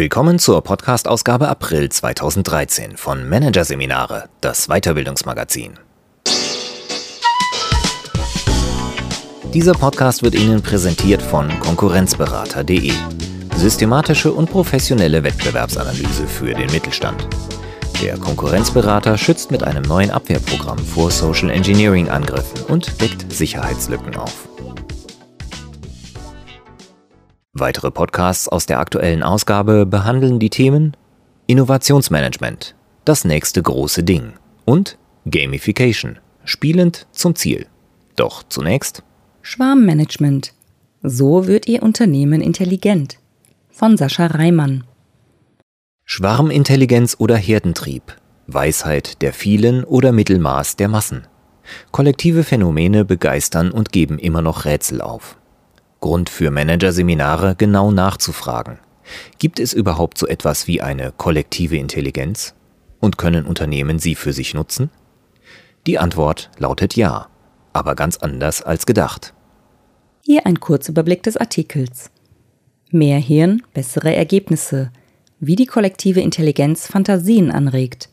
Willkommen zur Podcast-Ausgabe April 2013 von Managerseminare, das Weiterbildungsmagazin. Dieser Podcast wird Ihnen präsentiert von Konkurrenzberater.de. Systematische und professionelle Wettbewerbsanalyse für den Mittelstand. Der Konkurrenzberater schützt mit einem neuen Abwehrprogramm vor Social Engineering-Angriffen und deckt Sicherheitslücken auf. Weitere Podcasts aus der aktuellen Ausgabe behandeln die Themen Innovationsmanagement, das nächste große Ding und Gamification, spielend zum Ziel. Doch zunächst Schwarmmanagement. So wird Ihr Unternehmen intelligent. Von Sascha Reimann. Schwarmintelligenz oder Herdentrieb, Weisheit der vielen oder Mittelmaß der Massen. Kollektive Phänomene begeistern und geben immer noch Rätsel auf. Grund für Managerseminare genau nachzufragen. Gibt es überhaupt so etwas wie eine kollektive Intelligenz? Und können Unternehmen sie für sich nutzen? Die Antwort lautet ja, aber ganz anders als gedacht. Hier ein Kurzüberblick des Artikels. Mehr Hirn, bessere Ergebnisse. Wie die kollektive Intelligenz Fantasien anregt.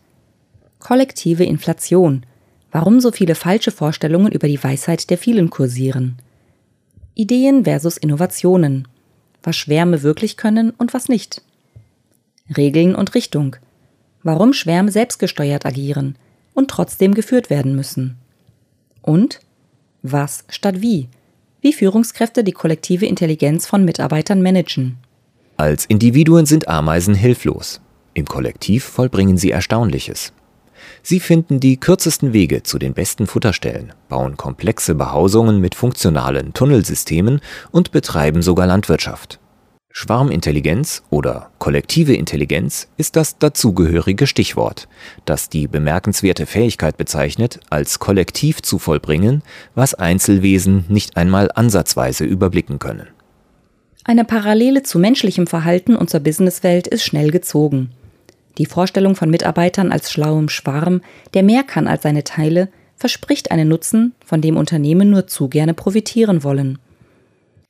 Kollektive Inflation. Warum so viele falsche Vorstellungen über die Weisheit der vielen kursieren. Ideen versus Innovationen. Was Schwärme wirklich können und was nicht. Regeln und Richtung. Warum Schwärme selbstgesteuert agieren und trotzdem geführt werden müssen. Und was statt wie. Wie Führungskräfte die kollektive Intelligenz von Mitarbeitern managen. Als Individuen sind Ameisen hilflos. Im Kollektiv vollbringen sie Erstaunliches. Sie finden die kürzesten Wege zu den besten Futterstellen, bauen komplexe Behausungen mit funktionalen Tunnelsystemen und betreiben sogar Landwirtschaft. Schwarmintelligenz oder kollektive Intelligenz ist das dazugehörige Stichwort, das die bemerkenswerte Fähigkeit bezeichnet, als Kollektiv zu vollbringen, was Einzelwesen nicht einmal ansatzweise überblicken können. Eine Parallele zu menschlichem Verhalten und zur Businesswelt ist schnell gezogen. Die Vorstellung von Mitarbeitern als schlauem Schwarm, der mehr kann als seine Teile, verspricht einen Nutzen, von dem Unternehmen nur zu gerne profitieren wollen.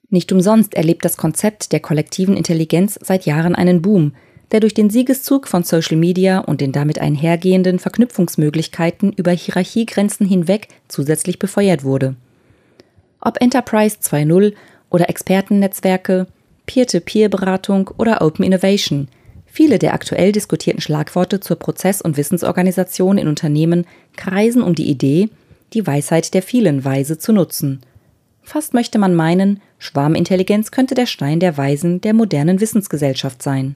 Nicht umsonst erlebt das Konzept der kollektiven Intelligenz seit Jahren einen Boom, der durch den Siegeszug von Social Media und den damit einhergehenden Verknüpfungsmöglichkeiten über Hierarchiegrenzen hinweg zusätzlich befeuert wurde. Ob Enterprise 2.0 oder Expertennetzwerke, Peer-to-Peer-Beratung oder Open Innovation, Viele der aktuell diskutierten Schlagworte zur Prozess- und Wissensorganisation in Unternehmen kreisen um die Idee, die Weisheit der vielen Weise zu nutzen. Fast möchte man meinen, Schwarmintelligenz könnte der Stein der Weisen der modernen Wissensgesellschaft sein.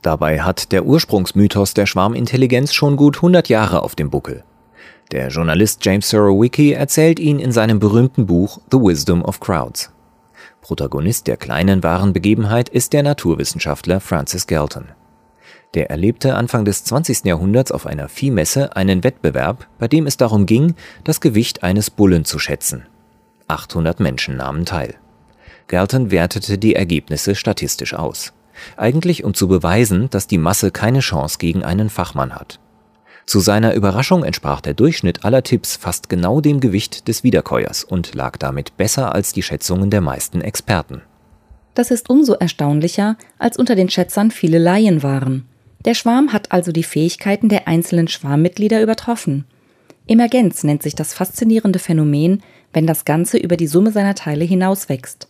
Dabei hat der Ursprungsmythos der Schwarmintelligenz schon gut 100 Jahre auf dem Buckel. Der Journalist James Sorowicki erzählt ihn in seinem berühmten Buch The Wisdom of Crowds. Protagonist der kleinen wahren Begebenheit ist der Naturwissenschaftler Francis Galton. Der erlebte Anfang des 20. Jahrhunderts auf einer Viehmesse einen Wettbewerb, bei dem es darum ging, das Gewicht eines Bullen zu schätzen. 800 Menschen nahmen teil. Galton wertete die Ergebnisse statistisch aus. Eigentlich um zu beweisen, dass die Masse keine Chance gegen einen Fachmann hat. Zu seiner Überraschung entsprach der Durchschnitt aller Tipps fast genau dem Gewicht des Wiederkäuers und lag damit besser als die Schätzungen der meisten Experten. Das ist umso erstaunlicher, als unter den Schätzern viele Laien waren. Der Schwarm hat also die Fähigkeiten der einzelnen Schwarmmitglieder übertroffen. Emergenz nennt sich das faszinierende Phänomen, wenn das Ganze über die Summe seiner Teile hinauswächst.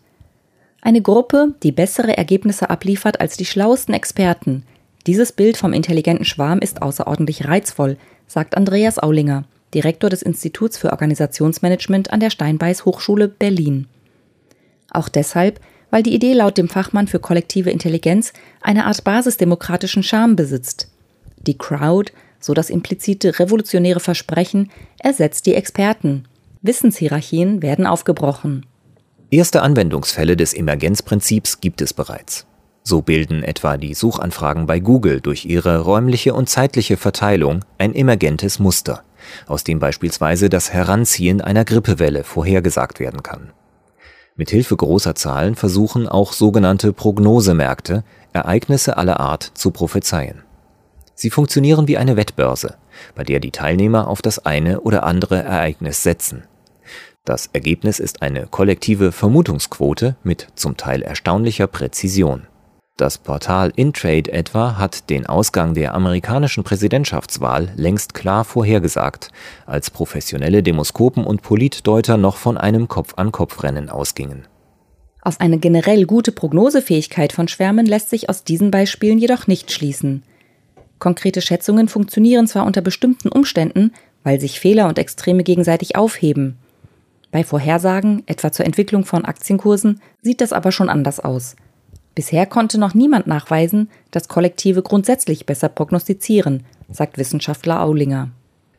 Eine Gruppe, die bessere Ergebnisse abliefert als die schlauesten Experten. Dieses Bild vom intelligenten Schwarm ist außerordentlich reizvoll, sagt Andreas Aulinger, Direktor des Instituts für Organisationsmanagement an der Steinbeis Hochschule Berlin. Auch deshalb, weil die Idee laut dem Fachmann für kollektive Intelligenz eine Art basisdemokratischen Charme besitzt. Die Crowd, so das implizite revolutionäre Versprechen, ersetzt die Experten. Wissenshierarchien werden aufgebrochen. Erste Anwendungsfälle des Emergenzprinzips gibt es bereits. So bilden etwa die Suchanfragen bei Google durch ihre räumliche und zeitliche Verteilung ein emergentes Muster, aus dem beispielsweise das Heranziehen einer Grippewelle vorhergesagt werden kann. Mithilfe großer Zahlen versuchen auch sogenannte Prognosemärkte, Ereignisse aller Art zu prophezeien. Sie funktionieren wie eine Wettbörse, bei der die Teilnehmer auf das eine oder andere Ereignis setzen. Das Ergebnis ist eine kollektive Vermutungsquote mit zum Teil erstaunlicher Präzision. Das Portal Intrade etwa hat den Ausgang der amerikanischen Präsidentschaftswahl längst klar vorhergesagt, als professionelle Demoskopen und Politdeuter noch von einem Kopf-an-Kopf-Rennen ausgingen. Auf eine generell gute Prognosefähigkeit von Schwärmen lässt sich aus diesen Beispielen jedoch nicht schließen. Konkrete Schätzungen funktionieren zwar unter bestimmten Umständen, weil sich Fehler und Extreme gegenseitig aufheben. Bei Vorhersagen, etwa zur Entwicklung von Aktienkursen, sieht das aber schon anders aus. Bisher konnte noch niemand nachweisen, dass Kollektive grundsätzlich besser prognostizieren, sagt Wissenschaftler Aulinger.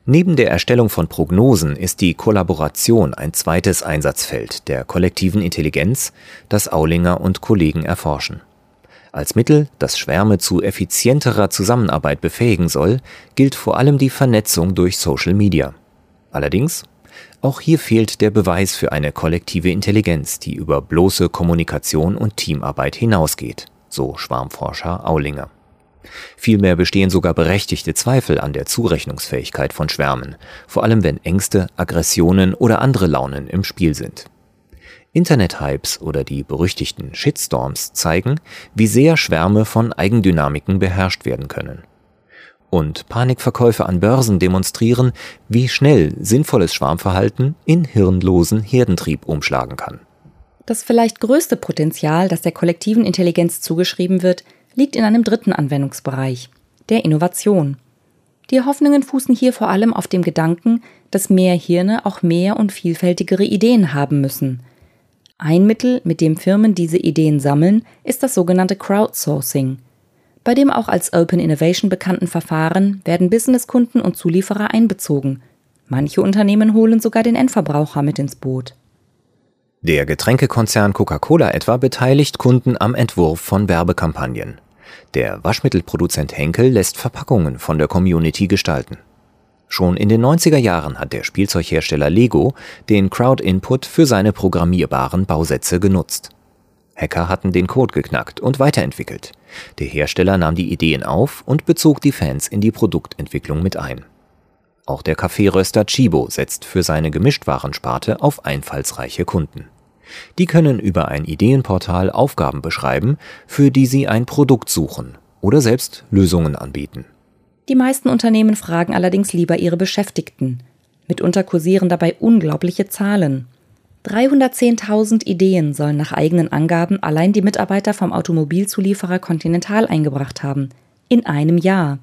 Neben der Erstellung von Prognosen ist die Kollaboration ein zweites Einsatzfeld der kollektiven Intelligenz, das Aulinger und Kollegen erforschen. Als Mittel, das Schwärme zu effizienterer Zusammenarbeit befähigen soll, gilt vor allem die Vernetzung durch Social Media. Allerdings auch hier fehlt der Beweis für eine kollektive Intelligenz, die über bloße Kommunikation und Teamarbeit hinausgeht, so Schwarmforscher Aulinger. Vielmehr bestehen sogar berechtigte Zweifel an der Zurechnungsfähigkeit von Schwärmen, vor allem wenn Ängste, Aggressionen oder andere Launen im Spiel sind. Internet-Hypes oder die berüchtigten Shitstorms zeigen, wie sehr Schwärme von Eigendynamiken beherrscht werden können und Panikverkäufe an Börsen demonstrieren, wie schnell sinnvolles Schwarmverhalten in hirnlosen Herdentrieb umschlagen kann. Das vielleicht größte Potenzial, das der kollektiven Intelligenz zugeschrieben wird, liegt in einem dritten Anwendungsbereich, der Innovation. Die Hoffnungen fußen hier vor allem auf dem Gedanken, dass mehr Hirne auch mehr und vielfältigere Ideen haben müssen. Ein Mittel, mit dem Firmen diese Ideen sammeln, ist das sogenannte Crowdsourcing – bei dem auch als Open Innovation bekannten Verfahren werden Businesskunden und Zulieferer einbezogen. Manche Unternehmen holen sogar den Endverbraucher mit ins Boot. Der Getränkekonzern Coca-Cola etwa beteiligt Kunden am Entwurf von Werbekampagnen. Der Waschmittelproduzent Henkel lässt Verpackungen von der Community gestalten. Schon in den 90er Jahren hat der Spielzeughersteller Lego den Crowd-Input für seine programmierbaren Bausätze genutzt. Hacker hatten den Code geknackt und weiterentwickelt. Der Hersteller nahm die Ideen auf und bezog die Fans in die Produktentwicklung mit ein. Auch der Kaffeeröster Chibo setzt für seine Gemischtwarensparte auf einfallsreiche Kunden. Die können über ein Ideenportal Aufgaben beschreiben, für die sie ein Produkt suchen oder selbst Lösungen anbieten. Die meisten Unternehmen fragen allerdings lieber ihre Beschäftigten. Mitunter kursieren dabei unglaubliche Zahlen. 310.000 Ideen sollen nach eigenen Angaben allein die Mitarbeiter vom Automobilzulieferer Continental eingebracht haben. In einem Jahr.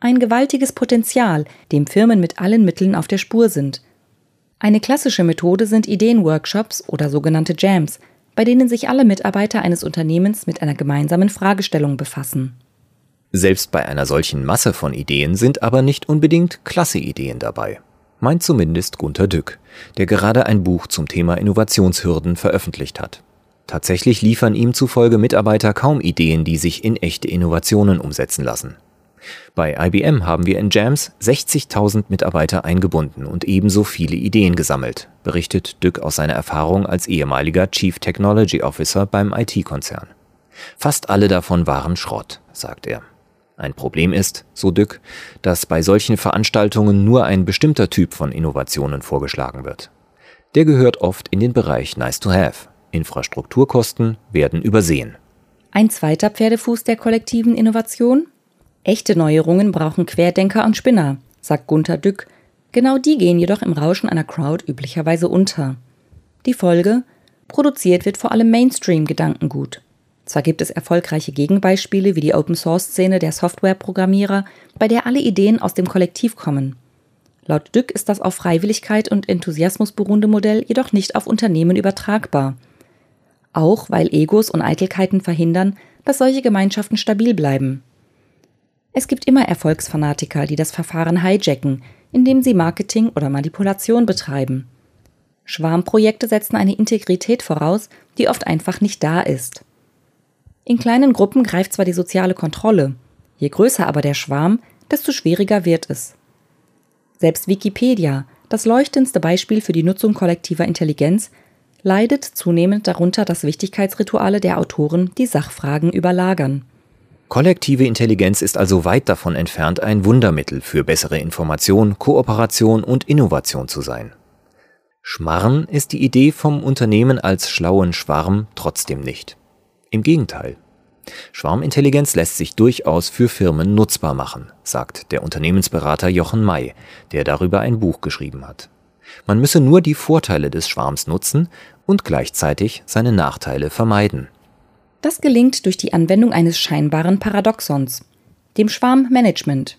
Ein gewaltiges Potenzial, dem Firmen mit allen Mitteln auf der Spur sind. Eine klassische Methode sind Ideenworkshops oder sogenannte Jams, bei denen sich alle Mitarbeiter eines Unternehmens mit einer gemeinsamen Fragestellung befassen. Selbst bei einer solchen Masse von Ideen sind aber nicht unbedingt klasse Ideen dabei meint zumindest Gunter Dück, der gerade ein Buch zum Thema Innovationshürden veröffentlicht hat. Tatsächlich liefern ihm zufolge Mitarbeiter kaum Ideen, die sich in echte Innovationen umsetzen lassen. Bei IBM haben wir in Jams 60.000 Mitarbeiter eingebunden und ebenso viele Ideen gesammelt, berichtet Dück aus seiner Erfahrung als ehemaliger Chief Technology Officer beim IT-Konzern. Fast alle davon waren Schrott, sagt er. Ein Problem ist, so Dück, dass bei solchen Veranstaltungen nur ein bestimmter Typ von Innovationen vorgeschlagen wird. Der gehört oft in den Bereich Nice to Have. Infrastrukturkosten werden übersehen. Ein zweiter Pferdefuß der kollektiven Innovation? Echte Neuerungen brauchen Querdenker und Spinner, sagt Gunther Dück. Genau die gehen jedoch im Rauschen einer Crowd üblicherweise unter. Die Folge? Produziert wird vor allem Mainstream-Gedankengut. Zwar gibt es erfolgreiche Gegenbeispiele wie die Open-Source-Szene der Softwareprogrammierer, bei der alle Ideen aus dem Kollektiv kommen. Laut Dück ist das auf Freiwilligkeit und Enthusiasmus beruhende Modell jedoch nicht auf Unternehmen übertragbar. Auch weil Egos und Eitelkeiten verhindern, dass solche Gemeinschaften stabil bleiben. Es gibt immer Erfolgsfanatiker, die das Verfahren hijacken, indem sie Marketing oder Manipulation betreiben. Schwarmprojekte setzen eine Integrität voraus, die oft einfach nicht da ist. In kleinen Gruppen greift zwar die soziale Kontrolle, je größer aber der Schwarm, desto schwieriger wird es. Selbst Wikipedia, das leuchtendste Beispiel für die Nutzung kollektiver Intelligenz, leidet zunehmend darunter, dass Wichtigkeitsrituale der Autoren die Sachfragen überlagern. Kollektive Intelligenz ist also weit davon entfernt, ein Wundermittel für bessere Information, Kooperation und Innovation zu sein. Schmarren ist die Idee vom Unternehmen als schlauen Schwarm trotzdem nicht. Im Gegenteil. Schwarmintelligenz lässt sich durchaus für Firmen nutzbar machen, sagt der Unternehmensberater Jochen May, der darüber ein Buch geschrieben hat. Man müsse nur die Vorteile des Schwarms nutzen und gleichzeitig seine Nachteile vermeiden. Das gelingt durch die Anwendung eines scheinbaren Paradoxons, dem Schwarmmanagement.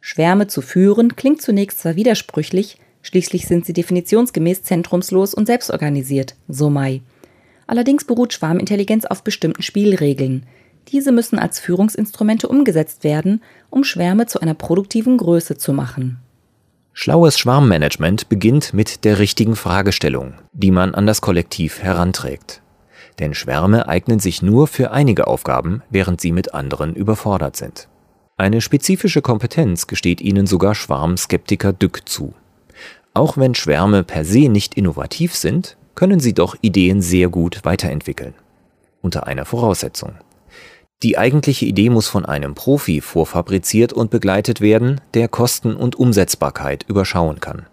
Schwärme zu führen klingt zunächst zwar widersprüchlich, schließlich sind sie definitionsgemäß zentrumslos und selbstorganisiert, so May. Allerdings beruht Schwarmintelligenz auf bestimmten Spielregeln. Diese müssen als Führungsinstrumente umgesetzt werden, um Schwärme zu einer produktiven Größe zu machen. Schlaues Schwarmmanagement beginnt mit der richtigen Fragestellung, die man an das Kollektiv heranträgt. Denn Schwärme eignen sich nur für einige Aufgaben, während sie mit anderen überfordert sind. Eine spezifische Kompetenz gesteht ihnen sogar Schwarmskeptiker Dück zu. Auch wenn Schwärme per se nicht innovativ sind, können sie doch Ideen sehr gut weiterentwickeln. Unter einer Voraussetzung. Die eigentliche Idee muss von einem Profi vorfabriziert und begleitet werden, der Kosten und Umsetzbarkeit überschauen kann.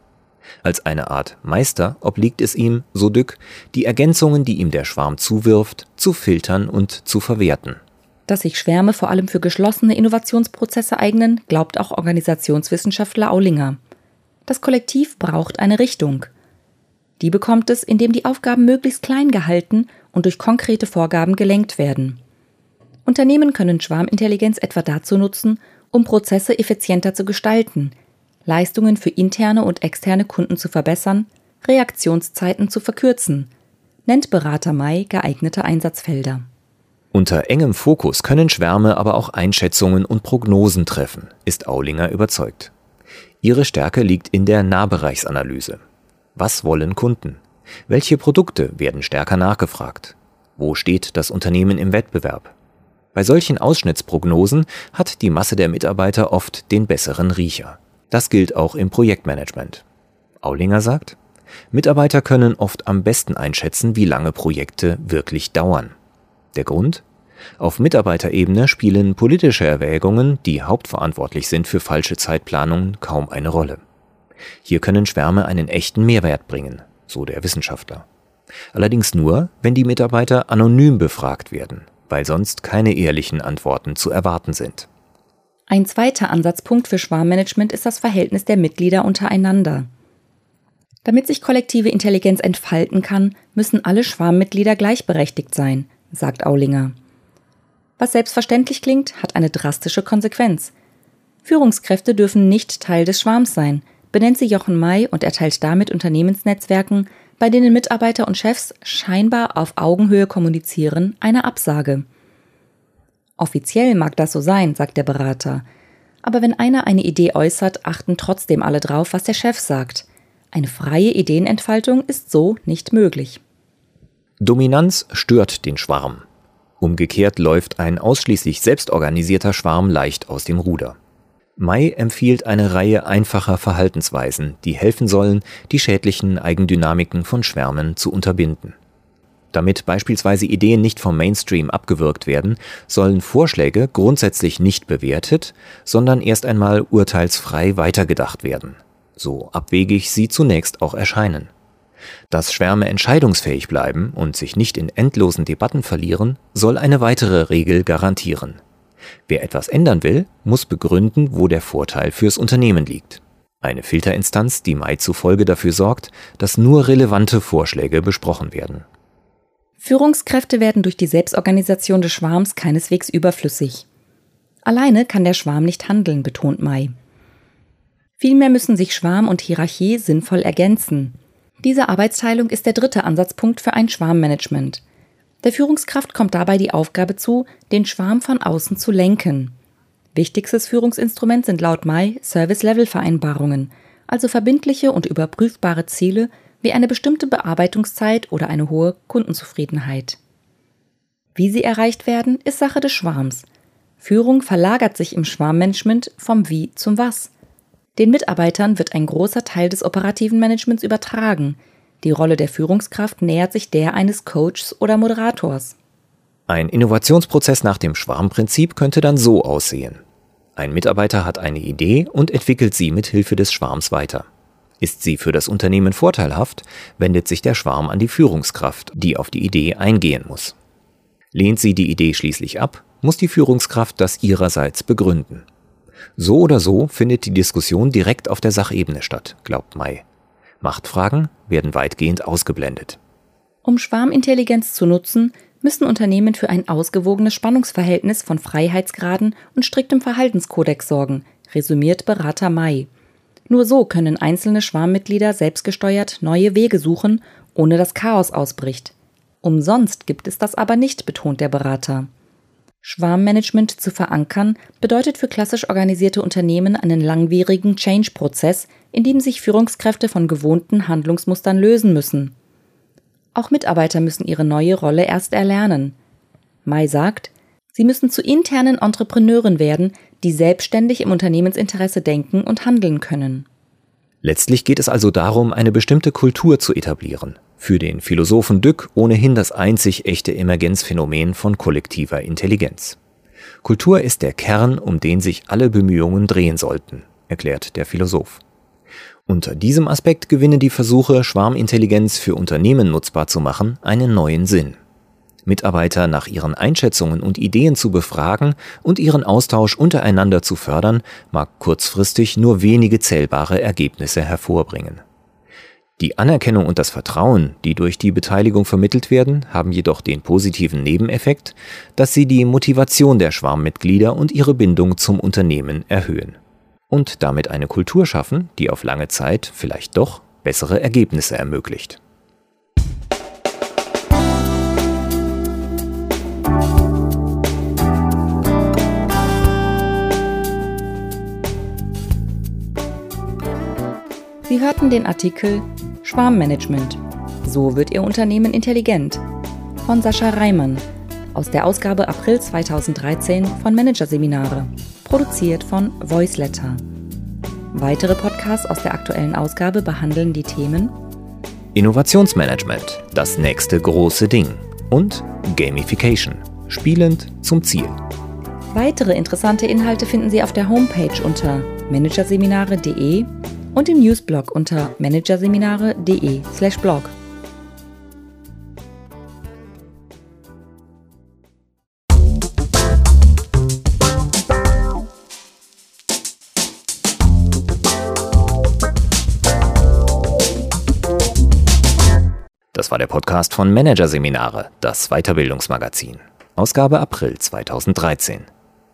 Als eine Art Meister obliegt es ihm, so Dück, die Ergänzungen, die ihm der Schwarm zuwirft, zu filtern und zu verwerten. Dass sich Schwärme vor allem für geschlossene Innovationsprozesse eignen, glaubt auch Organisationswissenschaftler Aulinger. Das Kollektiv braucht eine Richtung. Die bekommt es, indem die Aufgaben möglichst klein gehalten und durch konkrete Vorgaben gelenkt werden. Unternehmen können Schwarmintelligenz etwa dazu nutzen, um Prozesse effizienter zu gestalten, Leistungen für interne und externe Kunden zu verbessern, Reaktionszeiten zu verkürzen, nennt Berater Mai geeignete Einsatzfelder. Unter engem Fokus können Schwärme aber auch Einschätzungen und Prognosen treffen, ist Aulinger überzeugt. Ihre Stärke liegt in der Nahbereichsanalyse. Was wollen Kunden? Welche Produkte werden stärker nachgefragt? Wo steht das Unternehmen im Wettbewerb? Bei solchen Ausschnittsprognosen hat die Masse der Mitarbeiter oft den besseren Riecher. Das gilt auch im Projektmanagement. Aulinger sagt, Mitarbeiter können oft am besten einschätzen, wie lange Projekte wirklich dauern. Der Grund? Auf Mitarbeiterebene spielen politische Erwägungen, die hauptverantwortlich sind für falsche Zeitplanungen, kaum eine Rolle. Hier können Schwärme einen echten Mehrwert bringen, so der Wissenschaftler. Allerdings nur, wenn die Mitarbeiter anonym befragt werden, weil sonst keine ehrlichen Antworten zu erwarten sind. Ein zweiter Ansatzpunkt für Schwarmmanagement ist das Verhältnis der Mitglieder untereinander. Damit sich kollektive Intelligenz entfalten kann, müssen alle Schwarmmitglieder gleichberechtigt sein, sagt Aulinger. Was selbstverständlich klingt, hat eine drastische Konsequenz. Führungskräfte dürfen nicht Teil des Schwarms sein, benennt sie Jochen May und erteilt damit Unternehmensnetzwerken, bei denen Mitarbeiter und Chefs scheinbar auf Augenhöhe kommunizieren, eine Absage. Offiziell mag das so sein, sagt der Berater. Aber wenn einer eine Idee äußert, achten trotzdem alle drauf, was der Chef sagt. Eine freie Ideenentfaltung ist so nicht möglich. Dominanz stört den Schwarm. Umgekehrt läuft ein ausschließlich selbstorganisierter Schwarm leicht aus dem Ruder. May empfiehlt eine Reihe einfacher Verhaltensweisen, die helfen sollen, die schädlichen Eigendynamiken von Schwärmen zu unterbinden. Damit beispielsweise Ideen nicht vom Mainstream abgewürgt werden, sollen Vorschläge grundsätzlich nicht bewertet, sondern erst einmal urteilsfrei weitergedacht werden, so abwegig sie zunächst auch erscheinen. Dass Schwärme entscheidungsfähig bleiben und sich nicht in endlosen Debatten verlieren, soll eine weitere Regel garantieren. Wer etwas ändern will, muss begründen, wo der Vorteil fürs Unternehmen liegt. Eine Filterinstanz, die Mai zufolge dafür sorgt, dass nur relevante Vorschläge besprochen werden. Führungskräfte werden durch die Selbstorganisation des Schwarms keineswegs überflüssig. Alleine kann der Schwarm nicht handeln, betont Mai. Vielmehr müssen sich Schwarm und Hierarchie sinnvoll ergänzen. Diese Arbeitsteilung ist der dritte Ansatzpunkt für ein Schwarmmanagement. Der Führungskraft kommt dabei die Aufgabe zu, den Schwarm von außen zu lenken. Wichtigstes Führungsinstrument sind laut Mai Service-Level-Vereinbarungen, also verbindliche und überprüfbare Ziele wie eine bestimmte Bearbeitungszeit oder eine hohe Kundenzufriedenheit. Wie sie erreicht werden, ist Sache des Schwarms. Führung verlagert sich im Schwarmmanagement vom Wie zum Was. Den Mitarbeitern wird ein großer Teil des operativen Managements übertragen. Die Rolle der Führungskraft nähert sich der eines Coaches oder Moderators. Ein Innovationsprozess nach dem Schwarmprinzip könnte dann so aussehen. Ein Mitarbeiter hat eine Idee und entwickelt sie mit Hilfe des Schwarms weiter. Ist sie für das Unternehmen vorteilhaft, wendet sich der Schwarm an die Führungskraft, die auf die Idee eingehen muss. Lehnt sie die Idee schließlich ab, muss die Führungskraft das ihrerseits begründen. So oder so findet die Diskussion direkt auf der Sachebene statt, glaubt May. Machtfragen werden weitgehend ausgeblendet. Um Schwarmintelligenz zu nutzen, müssen Unternehmen für ein ausgewogenes Spannungsverhältnis von Freiheitsgraden und striktem Verhaltenskodex sorgen, resümiert Berater May. Nur so können einzelne Schwarmmitglieder selbstgesteuert neue Wege suchen, ohne dass Chaos ausbricht. Umsonst gibt es das aber nicht, betont der Berater. Schwarmmanagement zu verankern bedeutet für klassisch organisierte Unternehmen einen langwierigen Change-Prozess, in dem sich Führungskräfte von gewohnten Handlungsmustern lösen müssen. Auch Mitarbeiter müssen ihre neue Rolle erst erlernen. Mai sagt, sie müssen zu internen Entrepreneuren werden, die selbstständig im Unternehmensinteresse denken und handeln können. Letztlich geht es also darum, eine bestimmte Kultur zu etablieren. Für den Philosophen Dück ohnehin das einzig echte Emergenzphänomen von kollektiver Intelligenz. Kultur ist der Kern, um den sich alle Bemühungen drehen sollten, erklärt der Philosoph. Unter diesem Aspekt gewinnen die Versuche, Schwarmintelligenz für Unternehmen nutzbar zu machen, einen neuen Sinn. Mitarbeiter nach ihren Einschätzungen und Ideen zu befragen und ihren Austausch untereinander zu fördern, mag kurzfristig nur wenige zählbare Ergebnisse hervorbringen. Die Anerkennung und das Vertrauen, die durch die Beteiligung vermittelt werden, haben jedoch den positiven Nebeneffekt, dass sie die Motivation der Schwarmmitglieder und ihre Bindung zum Unternehmen erhöhen und damit eine Kultur schaffen, die auf lange Zeit vielleicht doch bessere Ergebnisse ermöglicht. Sie hörten den Artikel Schwarmmanagement. So wird Ihr Unternehmen intelligent von Sascha Reimann aus der Ausgabe April 2013 von Managerseminare produziert von Voiceletter. Weitere Podcasts aus der aktuellen Ausgabe behandeln die Themen Innovationsmanagement, das nächste große Ding und Gamification, spielend zum Ziel. Weitere interessante Inhalte finden Sie auf der Homepage unter managerseminare.de und im Newsblog unter managerseminare.de/blog. Das war der Podcast von Managerseminare, das Weiterbildungsmagazin. Ausgabe April 2013.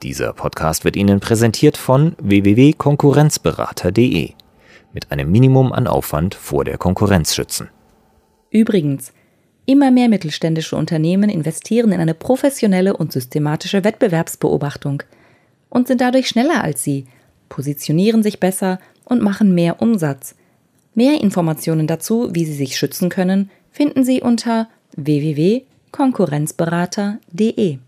Dieser Podcast wird Ihnen präsentiert von www.konkurrenzberater.de. Mit einem Minimum an Aufwand vor der Konkurrenz schützen. Übrigens, immer mehr mittelständische Unternehmen investieren in eine professionelle und systematische Wettbewerbsbeobachtung und sind dadurch schneller als Sie, positionieren sich besser und machen mehr Umsatz. Mehr Informationen dazu, wie Sie sich schützen können, finden Sie unter www.konkurrenzberater.de.